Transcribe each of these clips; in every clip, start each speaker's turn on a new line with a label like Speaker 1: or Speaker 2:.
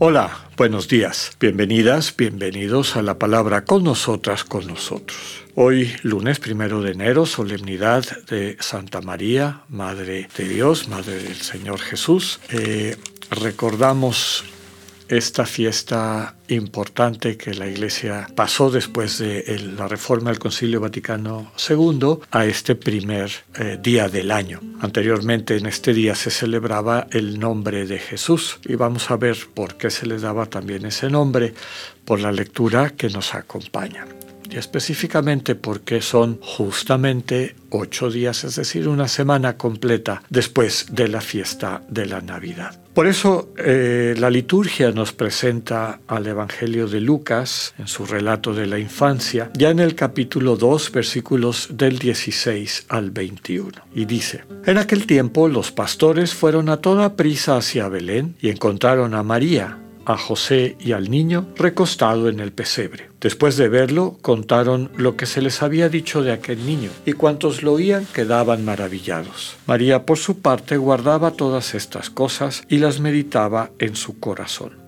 Speaker 1: Hola, buenos días. Bienvenidas, bienvenidos a la palabra con nosotras, con nosotros. Hoy, lunes primero de enero, solemnidad de Santa María, Madre de Dios, Madre del Señor Jesús. Eh, recordamos esta fiesta importante que la Iglesia pasó después de la reforma del Concilio Vaticano II a este primer eh, día del año. Anteriormente en este día se celebraba el nombre de Jesús y vamos a ver por qué se le daba también ese nombre por la lectura que nos acompaña y específicamente porque son justamente ocho días, es decir, una semana completa después de la fiesta de la Navidad. Por eso eh, la liturgia nos presenta al Evangelio de Lucas en su relato de la infancia, ya en el capítulo 2, versículos del 16 al 21. Y dice, en aquel tiempo los pastores fueron a toda prisa hacia Belén y encontraron a María a José y al niño recostado en el pesebre. Después de verlo, contaron lo que se les había dicho de aquel niño, y cuantos lo oían quedaban maravillados. María, por su parte, guardaba todas estas cosas y las meditaba en su corazón.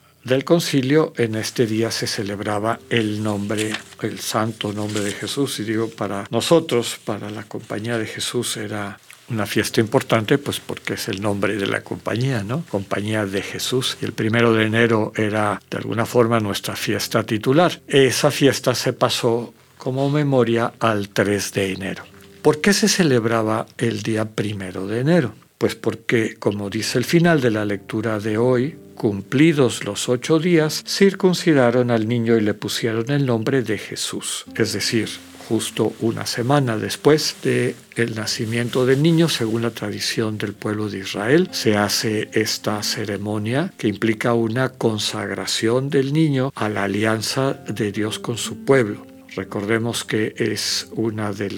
Speaker 1: del concilio, en este día se celebraba el nombre, el santo nombre de Jesús. Y digo, para nosotros, para la compañía de Jesús, era una fiesta importante, pues porque es el nombre de la compañía, ¿no? Compañía de Jesús. Y el primero de enero era, de alguna forma, nuestra fiesta titular. Esa fiesta se pasó como memoria al 3 de enero. ¿Por qué se celebraba el día primero de enero? Pues porque, como dice el final de la lectura de hoy, Cumplidos los ocho días, circuncidaron al niño y le pusieron el nombre de Jesús, es decir, justo una semana después de el nacimiento del niño, según la tradición del pueblo de Israel, se hace esta ceremonia que implica una consagración del niño a la alianza de Dios con su pueblo. Recordemos que es uno de,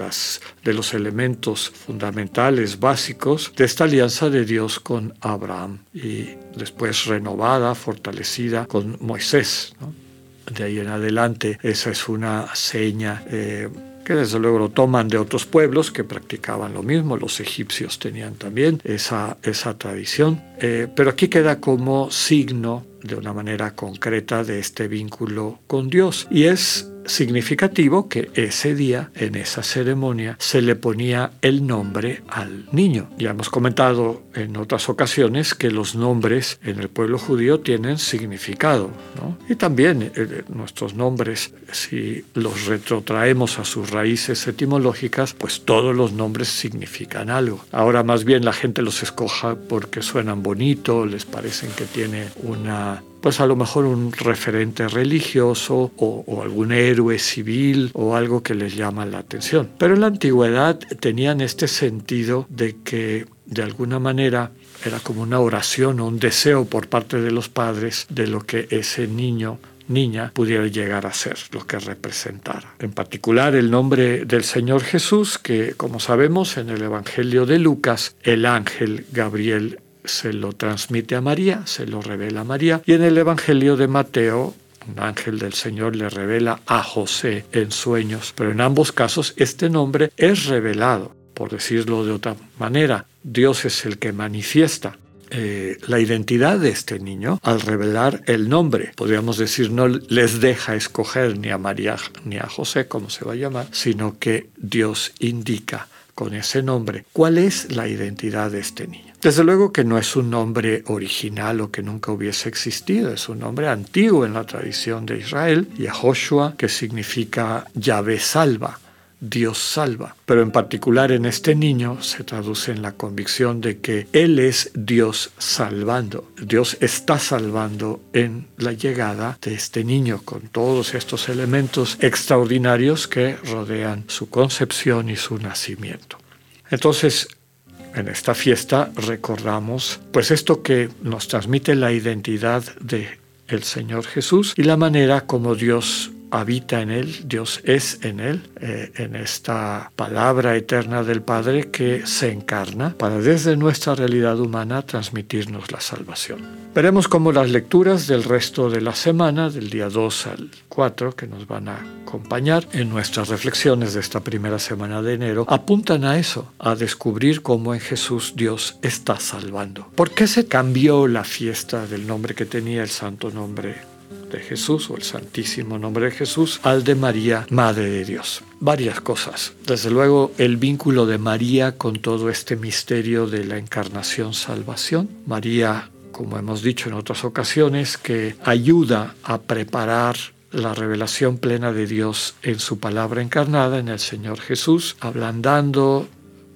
Speaker 1: de los elementos fundamentales, básicos de esta alianza de Dios con Abraham y después renovada, fortalecida con Moisés. De ahí en adelante esa es una seña. Eh, que desde luego lo toman de otros pueblos que practicaban lo mismo, los egipcios tenían también esa, esa tradición, eh, pero aquí queda como signo de una manera concreta de este vínculo con Dios y es significativo que ese día, en esa ceremonia, se le ponía el nombre al niño. Ya hemos comentado en otras ocasiones que los nombres en el pueblo judío tienen significado, Y también eh, nuestros nombres, si los retrotraemos a sus raíces etimológicas, pues todos los nombres significan algo. Ahora más bien la gente los escoja porque suenan bonito, les parecen que tiene una pues a lo mejor un referente religioso o, algún héroe civil o algo que les llama la atención. Pero en la antigüedad tenían este sentido de que de alguna manera era como una oración o un deseo por parte de los padres de lo que ese niño niña pudiera llegar a ser, lo que representara. En particular el nombre del Señor Jesús, que como sabemos en el Evangelio de Lucas, el ángel Gabriel se lo transmite a María, se lo revela a María, y en el Evangelio de Mateo un ángel del Señor le revela a José en sueños, pero en ambos casos este nombre es revelado, por decirlo de otra manera, Dios es el que manifiesta eh, la identidad de este niño al revelar el nombre. Podríamos decir, no les deja escoger ni a María ni a José, como se va a llamar, sino que Dios indica con ese nombre cuál es la identidad de este niño. Desde luego que no es un nombre original o que nunca hubiese existido, es un nombre antiguo en la tradición de Israel, Yahoshua, que significa llave salva. Dios salva. Pero en particular en este niño se traduce en la convicción de que Él es Dios salvando. Dios está salvando en la llegada de este niño con todos estos elementos extraordinarios que rodean su concepción y su nacimiento. Entonces, en esta fiesta recordamos pues esto que nos transmite la identidad de el Señor Jesús y la manera como Dios habita en Él, Dios es en Él, eh, en esta palabra eterna del Padre que se encarna para desde nuestra realidad humana transmitirnos la salvación. Veremos cómo las lecturas del resto de la semana, del día 2 al 4, que nos van a acompañar en nuestras reflexiones de esta primera semana de enero, apuntan a eso, a descubrir cómo en Jesús Dios está salvando. ¿Por qué se cambió la fiesta del nombre que tenía el santo nombre de Jesús o el santísimo nombre de Jesús al de María, Madre de Dios. Varias cosas. Desde luego el vínculo de María con todo este misterio de la encarnación salvación. María, como hemos dicho en otras ocasiones, que ayuda a preparar la revelación plena de Dios en su palabra encarnada, en el Señor Jesús, ablandando,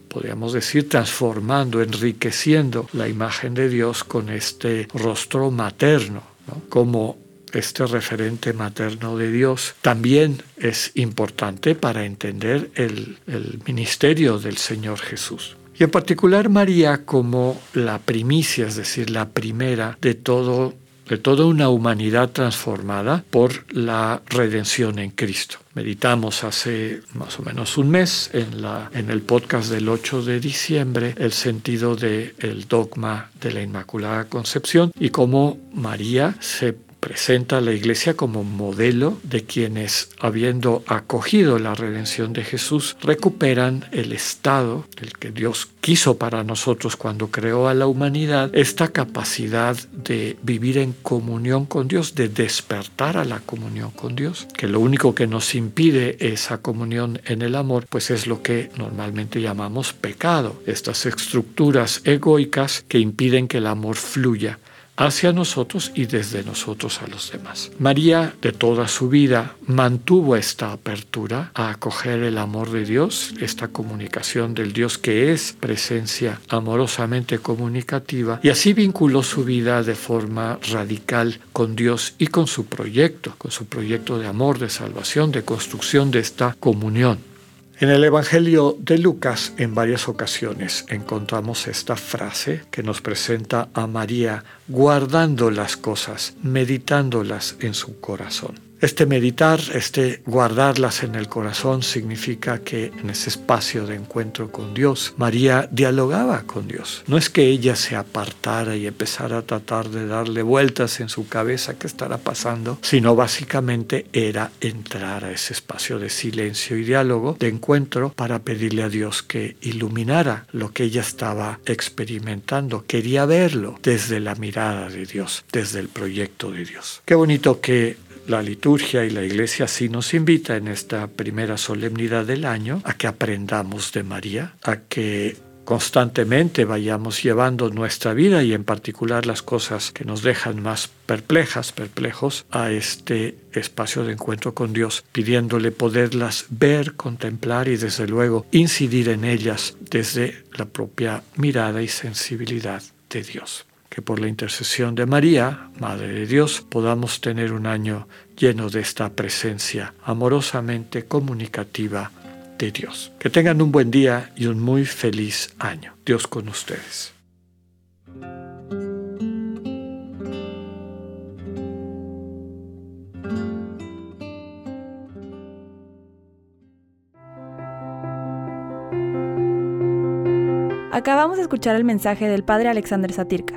Speaker 1: podríamos decir, transformando, enriqueciendo la imagen de Dios con este rostro materno, como este referente materno de Dios, también es importante para entender el, ministerio del Señor Jesús. Y en particular María como la primicia, es decir, la primera de todo de toda una humanidad transformada por la redención en Cristo. Meditamos hace más o menos un mes en, la, en el podcast del 8 de diciembre el sentido del el dogma de la Inmaculada Concepción y cómo María se presenta a la iglesia como modelo de quienes, habiendo acogido la redención de Jesús, recuperan el estado, el que Dios quiso para nosotros cuando creó a la humanidad, esta capacidad de vivir en comunión con Dios, de despertar a la comunión con Dios, que lo único que nos impide esa comunión en el amor, pues es lo que normalmente llamamos pecado, estas estructuras egoicas que impiden que el amor fluya hacia nosotros y desde nosotros a los demás. María de toda su vida mantuvo esta apertura a acoger el amor de Dios, esta comunicación del Dios que es presencia amorosamente comunicativa y así vinculó su vida de forma radical con Dios y con su proyecto, con su proyecto de amor, de salvación, de construcción de esta comunión. En el Evangelio de Lucas en varias ocasiones encontramos esta frase que nos presenta a María guardando las cosas, meditándolas en su corazón. Este meditar, este guardarlas en el corazón significa que en ese espacio de encuentro con Dios, María dialogaba con Dios. No es que ella se apartara y empezara a tratar de darle vueltas en su cabeza qué estará pasando, sino básicamente era entrar a ese espacio de silencio y diálogo, de encuentro, para pedirle a Dios que iluminara lo que ella estaba experimentando. Quería verlo desde la mirada de Dios, desde el proyecto de Dios. Qué bonito que la liturgia y la iglesia sí nos invita en esta primera solemnidad del año a que aprendamos de María, a que constantemente vayamos llevando nuestra vida y en particular las cosas que nos dejan más perplejas, perplejos, a este espacio de encuentro con Dios, pidiéndole poderlas ver, contemplar y desde luego incidir en ellas desde la propia mirada y sensibilidad de Dios que por la intercesión de María, Madre de Dios, podamos tener un año lleno de esta presencia amorosamente comunicativa de Dios. Que tengan un buen día y un muy feliz año. Dios con ustedes.
Speaker 2: Acabamos de escuchar el mensaje del Padre Alexander Satirka.